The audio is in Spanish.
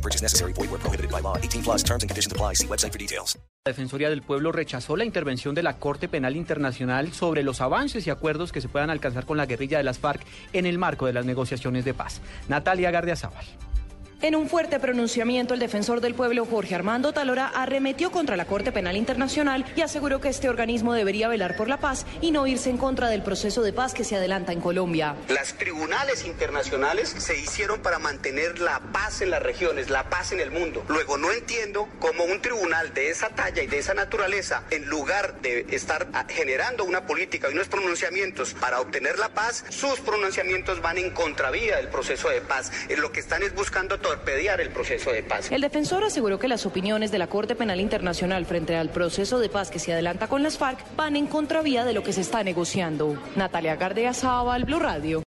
No purchase necessary. Void where prohibited by law. 18 plus terms and conditions apply. See website for details. La Defensoría del Pueblo rechazó la intervención de la Corte Penal Internacional sobre los avances y acuerdos que se puedan alcanzar con la guerrilla de las FARC en el marco de las negociaciones de paz. Natalia Gardiazabal. En un fuerte pronunciamiento, el defensor del pueblo Jorge Armando Talora arremetió contra la Corte Penal Internacional y aseguró que este organismo debería velar por la paz y no irse en contra del proceso de paz que se adelanta en Colombia. Las tribunales internacionales se hicieron para mantener la paz en las regiones, la paz en el mundo. Luego no entiendo cómo un tribunal de esa talla y de esa naturaleza, en lugar de estar generando una política y unos pronunciamientos para obtener la paz, sus pronunciamientos van en contravía del proceso de paz. En lo que están es buscando el proceso de paz. El defensor aseguró que las opiniones de la Corte Penal Internacional frente al proceso de paz que se adelanta con las FARC van en contravía de lo que se está negociando. Natalia Gardea Sábal, Blue Radio.